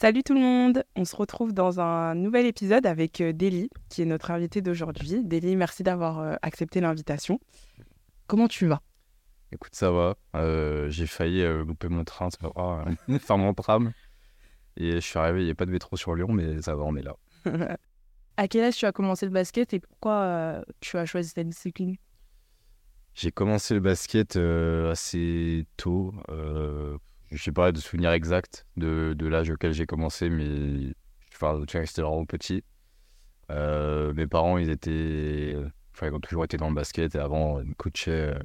Salut tout le monde, on se retrouve dans un nouvel épisode avec euh, Deli, qui est notre invité d'aujourd'hui. Deli, merci d'avoir euh, accepté l'invitation. Comment tu vas? Écoute, ça va. Euh, j'ai failli louper mon train, ça va, faire mon tram. Et je suis arrivé, il n'y a pas de métro sur Lyon, mais ça va, on est là. à quel âge tu as commencé le basket et pourquoi tu as choisi cette discipline? J'ai commencé le basket assez tôt je sais pas de souvenir exact de, l'âge auquel j'ai commencé, mais enfin, c'était vraiment petit. Euh, mes parents, ils étaient, enfin, ils ont toujours été dans le basket et avant, ils coachaient euh,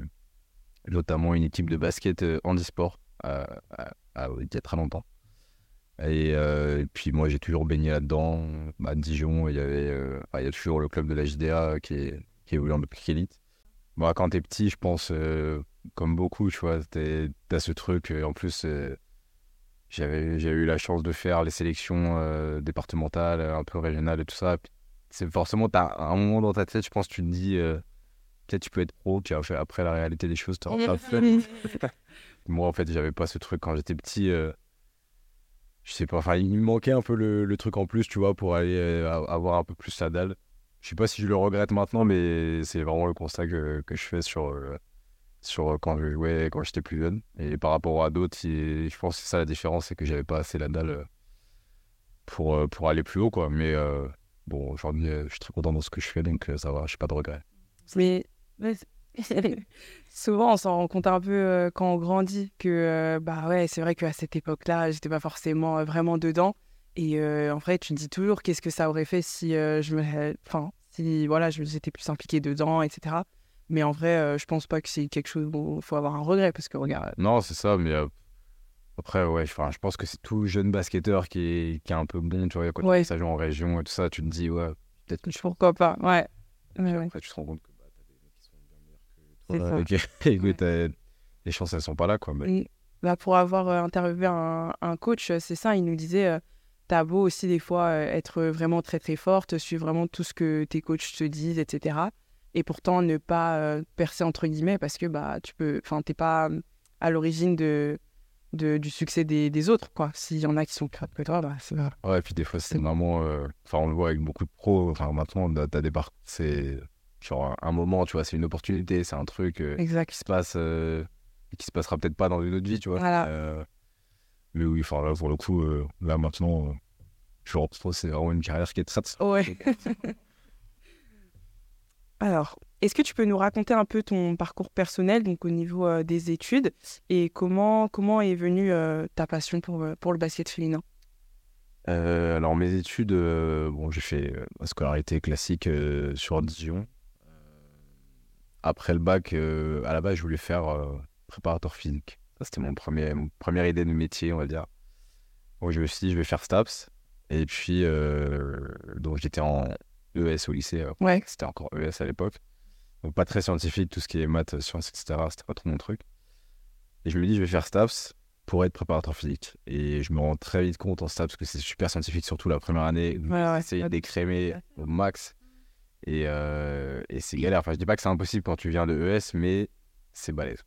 notamment une équipe de basket euh, handisport à, il y a très longtemps. Et, puis moi, j'ai toujours baigné là-dedans. À Dijon, il y avait, il y a toujours le club de la JDA qui est, qui évolue en élite. Bon, quand t'es petit, je pense comme beaucoup, tu vois, t'as ce truc. Euh, en plus, euh, j'avais j'ai eu la chance de faire les sélections euh, départementales, un peu régionales et tout ça. C'est forcément, as un moment dans ta tête, je pense, tu te dis, peut-être tu peux être pro, puis après la réalité des choses, t'as fait. Moi, en fait, j'avais pas ce truc quand j'étais petit. je sais pas, enfin, il me manquait un peu le, le, truc en plus, tu vois, pour aller avoir un peu plus la dalle. Je sais pas si je le regrette maintenant, mais c'est vraiment le constat que, que je fais sur sur euh, quand je jouais quand j'étais plus jeune. Et par rapport à d'autres, je pense que ça la différence, c'est que j'avais pas assez la dalle euh, pour, euh, pour aller plus haut, quoi. Mais bon, aujourd'hui, je suis très content dans ce que je fais, donc ça va, j'ai pas de regrets. Mais, souvent, on s'en rend compte un peu quand on grandit que, bah ouais, c'est vrai qu'à cette époque-là, j'étais pas forcément vraiment dedans. Et en vrai, tu te dis toujours qu'est-ce que ça aurait fait si je me. Enfin, si voilà, j'étais plus impliqué dedans, etc. Mais en vrai, euh, je pense pas que c'est quelque chose où il faut avoir un regret parce que regarde. Non, c'est ça, mais euh, après, ouais, je pense que c'est tout jeune basketteur qui est, qui est un peu bon, tu vois, quand ouais. ça joue en région et tout ça, tu te dis, ouais, peut-être. Pourquoi pas, ouais. Mais après, tu te rends compte que bah, t'as des mecs qui sont bien meilleurs que toi. Ça. les chances, elles sont pas là, quoi. Mais... Bah, pour avoir euh, interviewé un, un coach, c'est ça, il nous disait. T'as beau aussi des fois être vraiment très très forte, suivre vraiment tout ce que tes coachs te disent, etc et pourtant ne pas euh, percer entre guillemets parce que bah tu peux enfin t'es pas euh, à l'origine de, de, du succès des, des autres quoi. S'il y en a qui sont plus que toi bah, c'est ouais et puis des fois c'est vraiment euh, enfin on le voit avec beaucoup de pros enfin maintenant t'as des parcs c'est genre un moment tu vois c'est une opportunité c'est un truc exact. qui se passe qui se passera peut-être pas dans une autre vie tu vois. Mais oui enfin là pour le coup là maintenant je retrouve c'est vraiment une carrière qui est très ouais Alors, est-ce que tu peux nous raconter un peu ton parcours personnel, donc au niveau euh, des études, et comment, comment est venue euh, ta passion pour, euh, pour le basket féminin? Alors, mes études, bon, j'ai fait ma scolarité classique sur Dijon. Après le bac, à la base, je voulais faire préparateur physique. C'était mon premier, première idée de métier, on va dire. Donc, je me suis dit, je vais faire STAPS. Et puis, donc j'étais en ES au lycée. Euh, ouais. C'était encore ES à l'époque. Donc pas très scientifique, tout ce qui est maths, sciences, etc. C'était pas trop mon truc. Et je me dis, je vais faire STAPS pour être préparateur physique. Et je me rends très vite compte en STAPS que c'est super scientifique, surtout la première année. Ouais, ouais. C'est d'écrémer au max. Et, euh, et c'est galère. Enfin, je dis pas que c'est impossible quand tu viens de ES, mais c'est balèze.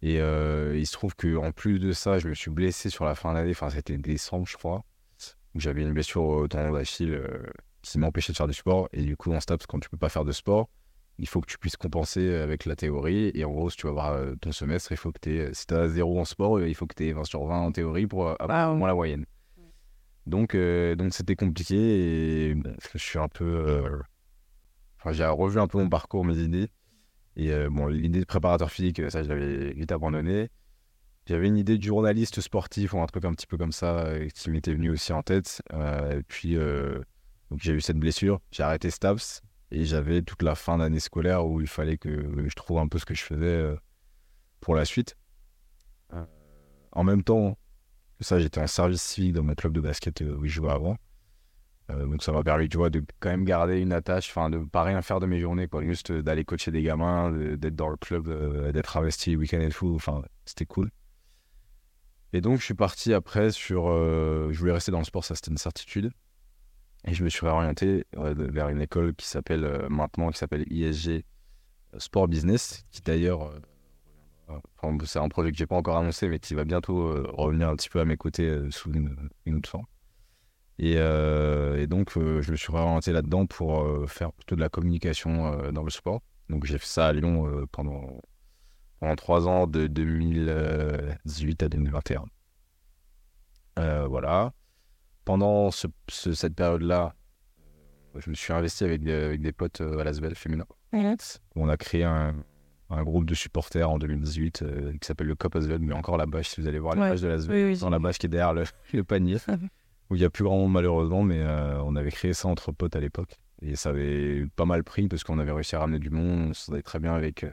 Et euh, il se trouve qu'en plus de ça, je me suis blessé sur la fin d'année. Enfin, c'était décembre, je crois. J'avais une blessure au tendon d'Achille qui m'empêchait de faire du sport. Et du coup, en STAPS, quand tu peux pas faire de sport, il faut que tu puisses compenser avec la théorie. Et en gros, si tu vas voir euh, ton semestre, il faut que tu si tu as 0 en sport, il faut que tu aies 20 sur 20 en théorie pour avoir euh, moins la moyenne. Donc, euh, donc c'était compliqué et je suis un peu. Enfin, j'ai revu un peu mon parcours, mes idées. Et bon, l'idée de préparateur physique, ça, je l'avais vite abandonné. J'avais une idée de journaliste sportif ou un truc un petit peu comme ça qui m'était venu aussi en tête. et puis, donc j'ai eu cette blessure, j'ai arrêté STAPS et j'avais toute la fin d'année scolaire où il fallait que je trouve un peu ce que je faisais euh, pour la suite. Euh, en même temps, ça, j'étais en service civique dans ma club de basket euh, où je jouais avant. donc ça m'a permis, tu vois, de quand même garder une attache, enfin de pas rien faire de mes journées, quoi, juste d'aller coacher des gamins, d'être dans le club, d'être investi week-end et tout. Enfin, c'était cool. Et donc je suis parti après sur, je voulais rester dans le sport, ça c'était une certitude. Et je me suis réorienté vers une école qui s'appelle euh, maintenant, qui s'appelle ISG euh, Sport Business, qui d'ailleurs Enfin, c'est un projet que j'ai pas encore annoncé, mais qui va bientôt euh, revenir un petit peu à mes côtés euh, sous une, autre forme. Et, euh, donc, je me suis orienté là-dedans pour faire plutôt de la communication dans le sport. Donc, j'ai fait ça à Lyon pendant, pendant trois ans, de 2018 à 2021. voilà. Pendant ce, cette période-là, je me suis investi avec des, avec des potes à l'Asvel féminin. On a créé un, un groupe de supporters en 2018 euh, qui s'appelle le Cop Asvel, mais encore la bâche, si vous allez voir la page de l'Asvel, dans la bâche qui est derrière le, panier, où il n'y a plus grand monde malheureusement, mais euh, on avait créé ça entre potes à l'époque. Et ça avait pas mal pris parce qu'on avait réussi à ramener du monde, on s'entendait très bien avec euh,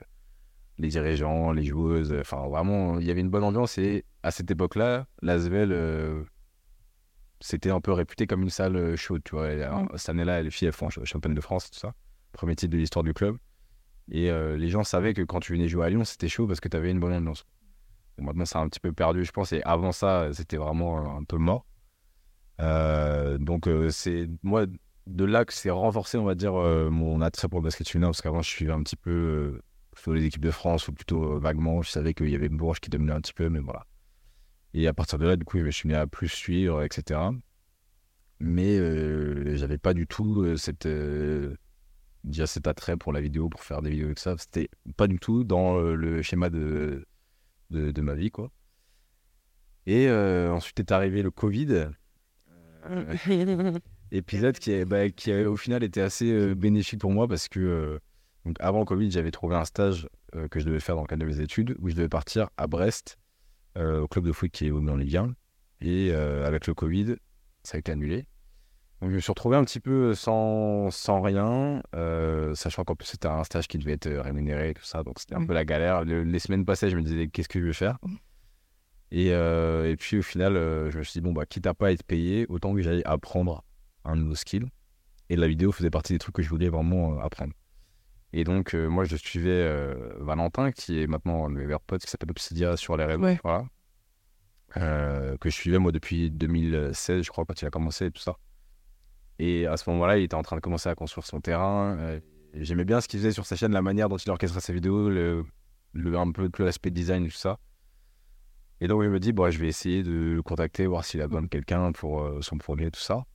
les dirigeants, les joueuses, enfin vraiment, il y avait une bonne ambiance. Et à cette époque-là, l'Asvel c'était un peu réputé comme une salle chaude, tu vois. Cette année-là, les filles, elles font championne de France, tout ça. Premier titre de l'histoire du club. Et euh, les gens savaient que quand tu venais jouer à Lyon, c'était chaud parce que tu avais une bonne ambiance. maintenant, c'est un petit peu perdu, je pense. Et avant ça, c'était vraiment un peu mort. Euh, donc, euh, c'est moi, de là que c'est renforcé, on va dire, mon attrait pour le basket féminin. Parce qu'avant, je suivais un petit peu plutôt les équipes de France ou plutôt vaguement. Je savais qu'il y avait Bourges qui dominait un petit peu, mais voilà. Et à partir de là, du coup, je suis mis à plus suivre, etc. Mais j'avais pas du tout cette déjà cet attrait pour la vidéo, pour faire des vidéos avec ça. C'était pas du tout dans euh, le schéma de, de, ma vie, quoi. Et euh, ensuite est arrivé le Covid. Euh, épisode qui, bah, qui a, au final été assez bénéfique pour moi parce que donc avant le Covid, j'avais trouvé un stage que je devais faire dans le cadre de mes études où je devais partir à Brest au club de foot qui est dans les Liens. Et avec le Covid, ça a été annulé. Donc, je me suis retrouvé un petit peu sans, sans rien, euh, sachant qu'en plus c'était un stage qui devait être rémunéré, tout ça, donc c'était un peu la galère. les semaines passées, je me disais qu'est-ce que je vais faire? Et, euh, et puis au final, euh, je me suis dit, bon, bah, quitte à pas être payé, autant que j'aille apprendre un nouveau skill. Et la vidéo faisait partie des trucs que je voulais vraiment apprendre. Et donc, moi, je suivais Valentin, qui est maintenant un pote, qui s'appelle Obsidia sur les réseaux, voilà. que je suivais moi depuis 2016, je crois, quand il a commencé et tout ça. Et à ce moment-là, il était en train de commencer à construire son terrain. Euh, j'aimais bien ce qu'il faisait sur sa chaîne, la manière dont il orchestrait ses vidéos, le, le un peu l'aspect design et tout ça. Et donc, il me dit, bon, je vais essayer de le contacter, voir s'il a besoin de quelqu'un pour euh, son projet, tout ça.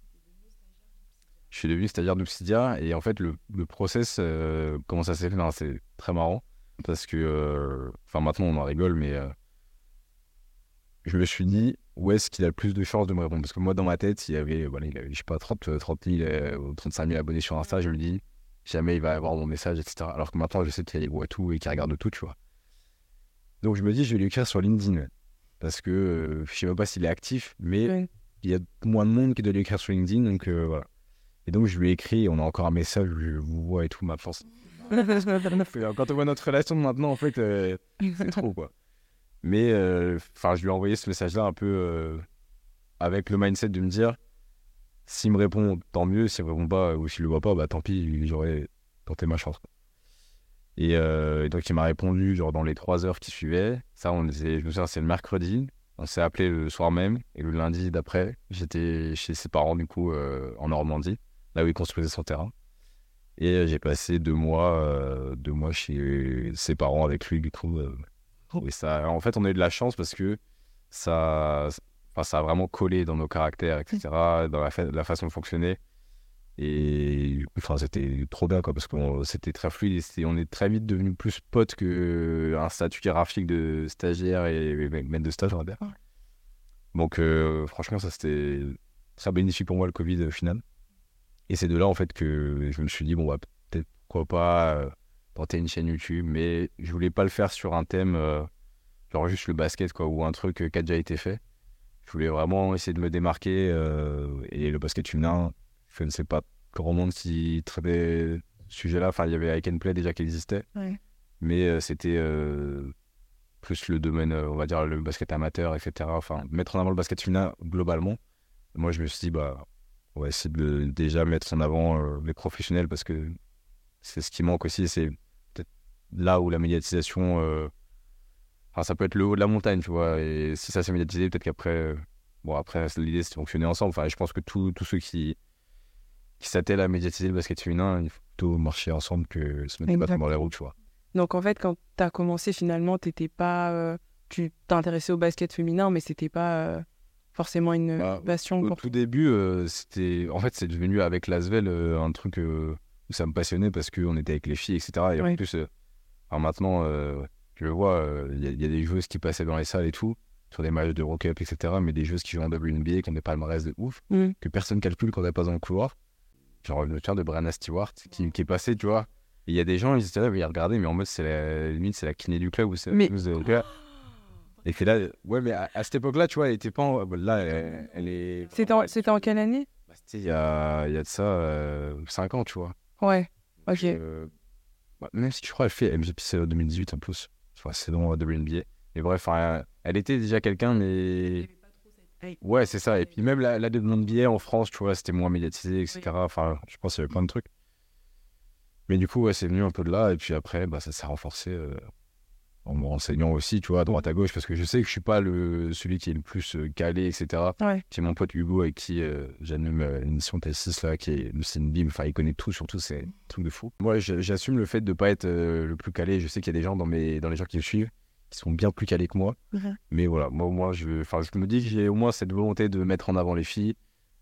Je suis devenu stagiaire d'Obsidia et en fait, le, le process, euh, comment ça s'est fait, c'est très marrant parce que, enfin, maintenant on en rigole, mais je me suis dit, où est-ce qu'il a le plus de chances de me répondre? Parce que moi, dans ma tête, il y avait, voilà, il avait je sais pas, 30, 30 000 ou 35 000 abonnés sur Insta. Je me dis, jamais il va avoir mon message, etc. Alors que maintenant, je sais qu'il voit tout et qu'il regarde tout, tu vois. Donc, je me dis, je vais lui écrire sur LinkedIn. Parce que euh, je sais même pas s'il est actif, mais il y a moins de monde qui doit lui écrire sur LinkedIn. Donc, euh, voilà. Et donc, je lui ai écrit, on a encore un message, je vous vois et tout, ma force. Quand on voit notre relation maintenant, en fait, euh, c'est trop, quoi. Mais euh, enfin, je lui ai envoyé ce message-là un peu euh, avec le mindset de me dire s'il me répond, tant mieux. S'il me répond pas ou s'il le voit pas, bah tant pis, j'aurais tenté ma chance. Et, donc, il m'a répondu genre dans les trois heures qui suivaient. Ça, on je me souviens, c'est le mercredi. On s'est appelé le soir même. Et le lundi d'après, j'étais chez ses parents, du coup, en Normandie, là où il construisait son terrain. Et j'ai passé deux mois, deux mois chez ses parents avec lui, du coup et ça, en fait, on a eu de la chance parce que ça, ça a vraiment collé dans nos caractères, etc., dans la, la façon de fonctionner. Et enfin, c'était trop bien, quoi, parce que c'était très fluide et on est très vite devenu plus potes qu'un statut hiérarchique de stagiaire et, maître de stage, on va dire. Donc, euh, franchement, ça c'était très bénéfique pour moi le Covid au final. Et c'est de là, en fait, que je me suis dit, bon, bah, peut-être pourquoi pas euh, tenter une chaîne YouTube, mais je voulais pas le faire sur un thème, euh, genre juste le basket, quoi, ou un truc euh, qui a déjà été fait. Je voulais vraiment essayer de me démarquer. Euh, et le basket féminin, je ne sais pas grand monde qui traitait ce sujet-là. Enfin, il y avait I Can Play déjà qui existait. Mais c'était plus le domaine, on va dire, le basket amateur, etc. Enfin, mettre en avant le basket féminin globalement. Moi, je me suis dit, bah, on va essayer de déjà mettre en avant les professionnels parce que c'est ce qui manque aussi. C'est là où la médiatisation. Euh, enfin, ça peut être le haut de la montagne, tu vois. Et si ça s'est médiatisé, peut-être qu'après. Euh, bon, après, l'idée, c'est de fonctionner ensemble. Enfin, je pense que tous ceux qui, qui s'attellent à médiatiser le basket féminin, il faut plutôt marcher ensemble que se mettre pas dans les routes, tu vois. Donc en fait, quand tu as commencé, finalement, t'étais pas, euh, tu t'intéressais au basket féminin, mais c'était pas euh, forcément une Bah, passion Au tout début, euh, c'était. En fait, c'est devenu avec Lasvel euh, un truc euh, où ça me passionnait parce qu'on était avec les filles, etc. Et en plus, alors maintenant, je le vois, il y, a- il y a des joueuses qui passaient dans les salles et tout, sur des matchs de Rock Up, etc. Mais des joueuses qui jouent en WNBA, qui ont des palmarès de ouf, Mm. que personne calcule quand elles passent dans le couloir. Genre, le tiens de Brianna Stewart qui, qui est passé, tu vois. Il y a des gens, ils étaient là, ils regardaient, mais en mode, c'est la limite, c'est la kiné du club ou c'est Mais- de-. Et que là, ouais, mais à, à cette époque-là, tu vois, elle était pas. en- Là, elle, elle est. C'était en, c'était en quelle année? Bah, c'était il y a, il y a de ça 5 ans, tu vois. Ouais. Ok. Euh, bah, même si je crois qu'elle fait MVP c'est en 2018 en plus. Crois que c'est dans WNBA. Mais bref, enfin, elle était déjà quelqu'un, mais. Ouais, c'est ça. Et puis même la, la WNBA en France, tu vois, c'était moins médiatisé, etc. Enfin, je pense qu'il y avait plein de trucs. Mais du coup, ouais, c'est venu un peu de là. Et puis après, bah, ça s'est renforcé euh, en me renseignant aussi, tu vois, à droite à gauche, parce que je sais que je suis pas le, celui qui est le plus euh, calé, etc. Ouais. J'ai mon pote Hugo avec qui euh, j'anime euh, l'émission T6 là, qui est c'est une bim, enfin il connaît tout, surtout c'est un truc de fou. Moi j'assume le fait de pas être euh, le plus calé. Je sais qu'il y a des gens dans mes dans les gens qui me suivent qui sont bien plus calés que moi. Mais voilà, moi, moi je, je me dis que j'ai au moins cette volonté de mettre en avant les filles.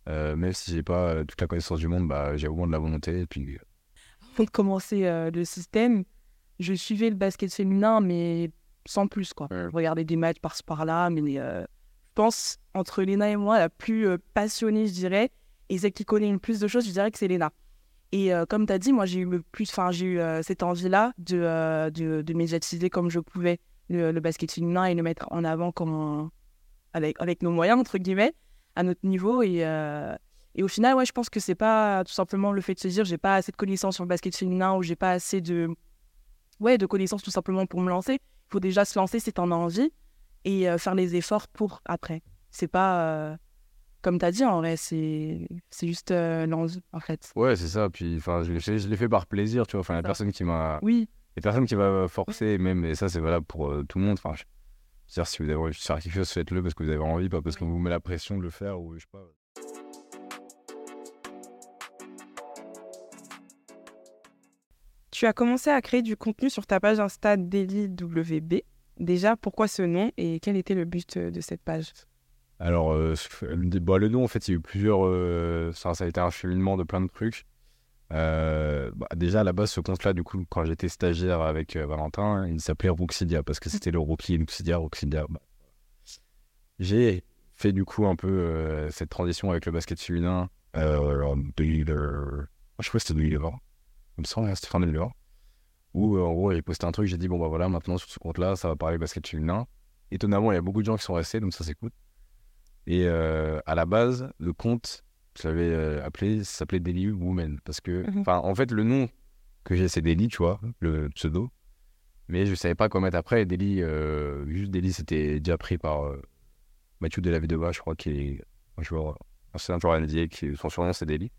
Euh, même si j'ai pas toute la connaissance du monde, bah, j'ai au moins de la volonté. Et puis, Avant de commencer le système, je suivais le basket féminin, mais sans plus, quoi. Ouais. Je regardais des matchs par-ci par-là, mais euh, je pense, entre Léna et moi, la plus euh, passionnée, je dirais, et celle qui connaît le plus de choses, je dirais que c'est Léna. Et euh, comme tu as dit, moi, j'ai eu, le plus, enfin, j'ai eu cette envie-là de, de, de médiatiser comme je pouvais le, le basket féminin et le mettre en avant comme avec, avec nos moyens, entre guillemets, à notre niveau. Et, et au final, ouais, je pense que c'est pas tout simplement le fait de se dire j'ai pas assez de connaissances sur le basket féminin ou j'ai pas assez de, ouais, de connaissances tout simplement pour me lancer. Il faut déjà se lancer si t'en as envie et euh, faire les efforts pour après. C'est pas, euh, comme tu as dit, en vrai, c'est juste euh, l'envie, en fait. ouais, c'est ça. Puis, enfin, je l'ai fait, par plaisir, tu vois. Enfin, il y a Ça. personne qui m'a. Oui, a personne qui va forcer, même, et ça, c'est valable pour tout le monde. Enfin, je... c'est-à-dire, si vous avez envie de faire quelque chose, faites-le parce que vous avez envie, pas parce qu'on vous met la pression de le faire ou je sais pas. Tu as commencé à créer du contenu sur ta page Insta Daily WB. Déjà, pourquoi ce nom et quel était le but euh, de cette page? Alors, euh, le bah, le nom, en fait, il y a eu plusieurs. euh, ça, a été un cheminement de plein de trucs. Bah, déjà, à la base, ce compte-là, du coup, quand j'étais stagiaire avec Valentin, il s'appelait Roxidia parce que c'était le rookie Roxidia, Roxidia. bah. J'ai fait, du coup, un peu cette transition avec le basket féminin 2000, euh, je crois que c'était 2020. Comme ça, c'était fin 2020. Où, euh, en gros, j'ai posté un truc, j'ai dit, bon, bah voilà, maintenant, sur ce compte-là, ça va parler basket féminin. Étonnamment, il y a beaucoup de gens qui sont restés, donc ça, cool. Et euh, à la base, le compte, je l'avais euh, appelé, ça s'appelait Daily Woman. Parce que, Mhm. enfin, en fait, le nom que j'ai, c'est Daily, tu vois, le pseudo. Mais je savais pas quoi mettre après. Euh, juste Daily, c'était déjà pris par euh, Mathieu Delavedova, je crois, qui est un joueur, un joueur NBA, qui, son surnom, c'est Daily.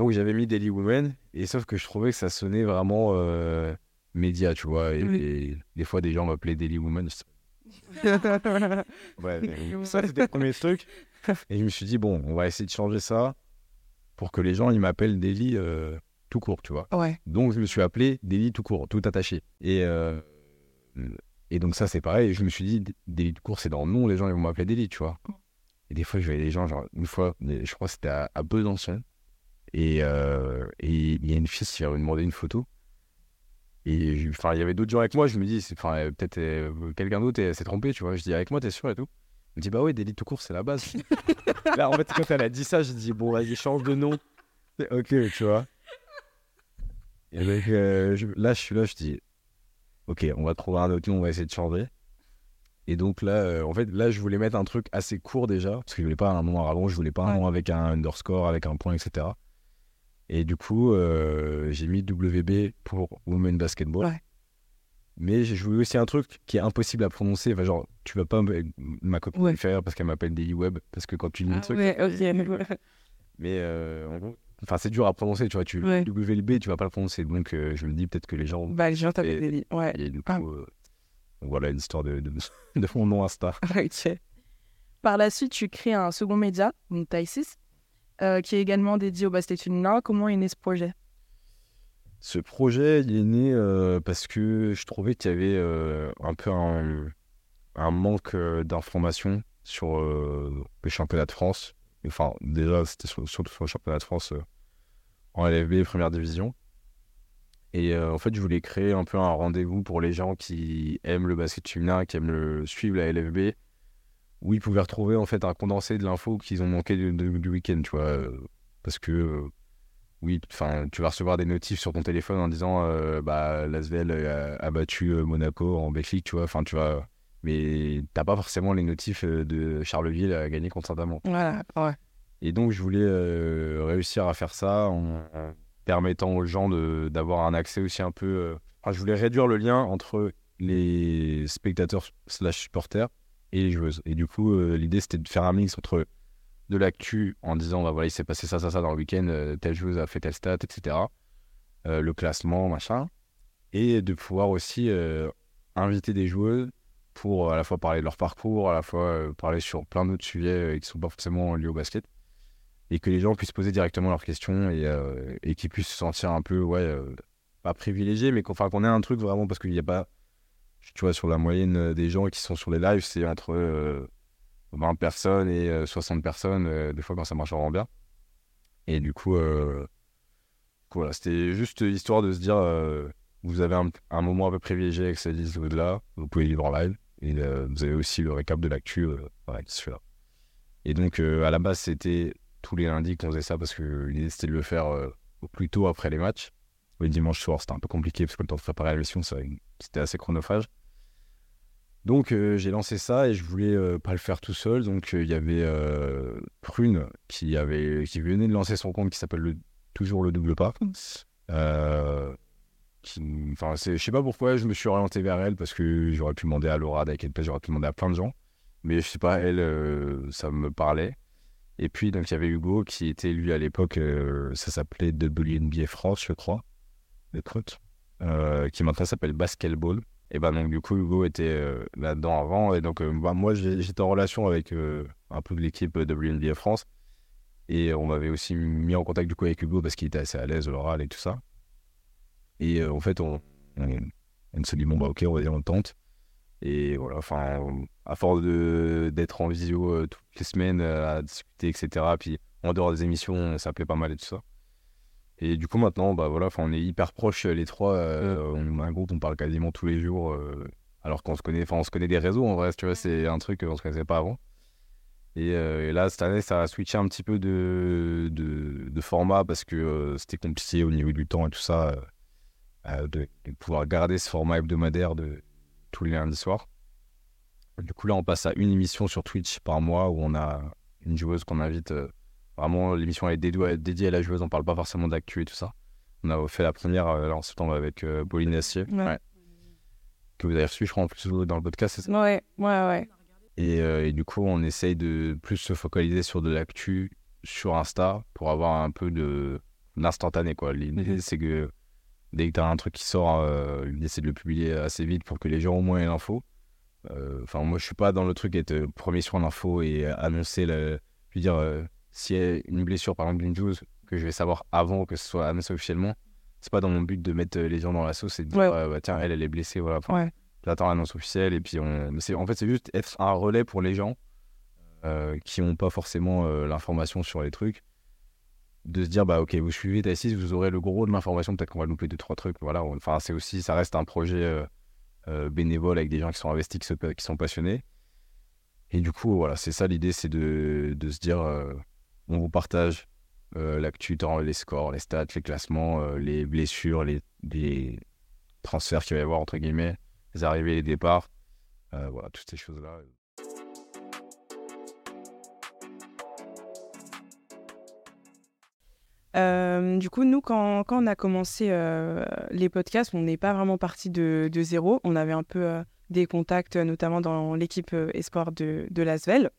Donc j'avais mis Daily Woman, et sauf que je trouvais que ça sonnait vraiment euh, média, tu vois. Et, Oui. et des fois, des gens m'appelaient Daily Woman. Ouais, ça, c'était le premier truc. Et je me suis dit, bon, on va essayer de changer ça pour que les gens, ils m'appellent Daily euh, tout court, tu vois. Ouais, Donc, je me suis appelé Daily tout court, tout attaché. Et, euh, et donc, ça, c'est pareil. Je me suis dit, Daily tout court, c'est dans le nom, les gens, ils vont m'appeler Daily, tu vois. Et des fois, je voyais des gens, genre, une fois, je crois que c'était à, à Besançon. Et euh, et il y a une fille qui avait demandé une photo. Et enfin, il y avait d'autres gens avec moi. Je me dis, enfin, peut-être euh, quelqu'un d'autre s'est trompé, tu vois. Je dis, avec moi, t'es sûr et tout. Il me dit, bah ouais, Daily tout court, c'est la base. Là, en fait, quand elle a dit ça, j'ai dit, bon, vas-y, change de nom. Ok, tu vois. Et donc, euh, je- là, je suis là, je dis, ok, on va trouver un autre nom, on va essayer de changer. Et donc là, euh, en fait, là, je voulais mettre un truc assez court déjà, parce que je voulais pas un nom à rallonge, je voulais pas un Ouais. nom avec un underscore, avec un point, etc. Et du coup, euh, j'ai mis WB pour Women Basketball. Ouais. Mais j'ai joué aussi un truc qui est impossible à prononcer. Enfin, genre, tu vas pas me- ma copine Ouais. parce qu'elle m'appelle Daily Web, parce que quand tu lis le Ah truc, ouais, ok. mais euh, en gros, enfin, c'est dur à prononcer, tu vois. Tu, Ouais. WLB, tu vas pas le prononcer. Donc, euh, je me dis peut-être que les gens. Bah, taper Et- des lits. Ouais. Et du coup, Ah. euh, donc voilà l'histoire de, de, de mon nom Insta. Ok. Par la suite, tu crées un second média, donc 6, euh, qui est également dédié au basket féminin. Comment est né ce projet? Ce projet, il est né euh, parce que je trouvais qu'il y avait euh, un peu un, manque d'informations sur euh, le championnat de France. Enfin, déjà, c'était sur- surtout sur le championnat de France en LFB, première division. Et en fait, je voulais créer un peu un rendez-vous pour les gens qui aiment le basket féminin, qui aiment le, suivre la LFB, où ils pouvaient retrouver en fait un condensé de l'info qu'ils ont manqué du, week-end, tu vois. euh, Parce que, euh, oui, enfin, tu vas recevoir des notifs sur ton téléphone en disant, euh, bah, l'Asvel a, a battu Monaco en Belgique, tu vois. Enfin, tu vois. Mais t'as pas forcément les notifs de Charleville à gagner contre Saint-Amand. Voilà, ouais. Et donc, je voulais euh, réussir à faire ça en, permettant aux gens de- d'avoir un accès aussi un peu. euh, enfin, je voulais réduire le lien entre les spectateurs slash supporters et les joueuses. Et du coup, euh, l'idée, c'était de faire un mix entre de l'actu en disant, bah voilà, il s'est passé ça, ça, ça dans le week-end, euh, telle joueuse a fait telle stat, etc. Euh, le classement, machin. Et de pouvoir aussi euh, inviter des joueuses pour à la fois parler de leur parcours, à la fois parler sur plein d'autres sujets qui ne sont pas forcément liés au basket et que les gens puissent poser directement leurs questions et, et qu'ils puissent se sentir un peu, ouais, pas privilégiés, mais qu'on qu'on ait un truc vraiment parce qu'il n'y a pas, tu vois, sur la moyenne euh, des gens qui sont sur les lives, c'est entre euh, 20 personnes et euh, 60 personnes, euh, des fois quand ça marche vraiment bien. Et du coup, euh, voilà, c'était juste histoire de se dire, euh, vous avez un, moment un peu privilégié avec cette liste là vous pouvez vivre en live, et euh, vous avez aussi le récap de l'actu, euh, ouais, qui se fait là. Et donc, euh, à la base, c'était tous les lundis qu'on faisait ça parce que l'idée c'était de le faire euh, au plus tôt après les matchs. Le dimanche soir, c'était un peu compliqué parce que le temps de préparer la ça- c'était assez chronophage. Donc euh, j'ai lancé ça et je voulais euh, pas le faire tout seul. Donc euh, il y avait Prune qui avait qui venait de lancer son compte qui s'appelle le, toujours le double pas. Enfin je sais pas pourquoi je me suis orienté vers elle parce que j'aurais pu demander à Laura elle, j'aurais pu demander à plein de gens. Mais je sais pas, elle, ça me parlait. Et puis, donc, il y avait Hugo qui était, lui, à l'époque, ça s'appelait WNBA France, je crois, le truc, euh, qui maintenant s'appelle Basketball. Et ben, donc, du coup, Hugo était euh, là-dedans avant. Et donc, euh, bah, moi, j'étais en relation avec un peu de l'équipe WNBA France. Et on m'avait aussi mis en contact, du coup, avec Hugo parce qu'il était assez à l'aise, l'oral et tout ça. Et en fait, on, on, on se dit, bon, bah, ok, on va dire, on tente. Et voilà, enfin, à force d'être en visio toutes les semaines à discuter, etc. Puis en dehors des émissions, ça plaît pas mal et tout ça. Et du coup, maintenant, bah voilà, on est hyper proches les trois. euh, on a un groupe, on parle quasiment tous les jours. euh, alors qu'on se connaît, enfin, on se connaît des réseaux en vrai, tu vois, c'est un truc qu'on se connaissait pas avant. Et, euh, et là, cette année, ça a switché un petit peu de, de, de format parce que euh, c'était compliqué au niveau du temps et tout ça, euh, de, de pouvoir garder ce format hebdomadaire de tous les lundis soirs. Du coup, là, on passe à une émission sur Twitch par mois où on a une joueuse qu'on invite. Euh, vraiment, l'émission elle est dédiée, à la joueuse, on parle pas forcément d'actu et tout ça. On a fait la première euh, là, en septembre avec euh, Pauline Assier, Ouais. que vous avez reçu, je crois, en plus dans le podcast. c'est ça? Ouais, ouais, ouais. et, euh, et du coup, on essaye de plus se focaliser sur de l'actu sur Insta pour avoir un peu de l'instantané. quoi. L'idée, c'est que dès que tu as un truc qui sort, euh, l'idée, c'est de le publier assez vite pour que les gens au moins aient l'info. Euh, Enfin, moi, je suis pas dans le truc d'être premier sur l'info et annoncer le. Je veux dire, euh, s'il y a une blessure, par exemple, d'une joueuse, que je vais savoir avant que ce soit annoncé officiellement, c'est pas dans mon but de mettre euh, les gens dans la sauce et de dire, Ouais. ah, bah, tiens, elle, elle est blessée, voilà. Enfin, Ouais. J'attends l'annonce officielle et puis on... mais en fait c'est juste être un relais pour les gens euh, qui n'ont pas forcément euh, l'information sur les trucs de se dire bah ok vous suivez Tassis vous aurez le gros de l'information peut-être qu'on va louper deux trois trucs voilà enfin c'est aussi ça reste un projet euh, euh, bénévole avec des gens qui sont investis qui, se- qui sont passionnés et du coup voilà c'est ça l'idée c'est de, de se dire euh, on vous partage euh, l'actu les scores les stats les classements euh, les blessures les, transferts qu'il va y avoir entre guillemets les arrivées, les départs, euh, voilà, toutes ces choses-là. Euh, du coup, nous, quand, on a commencé les podcasts, on n'est pas vraiment parti de, zéro. On avait un peu des contacts, notamment dans l'équipe espoir de, de l'Asvel.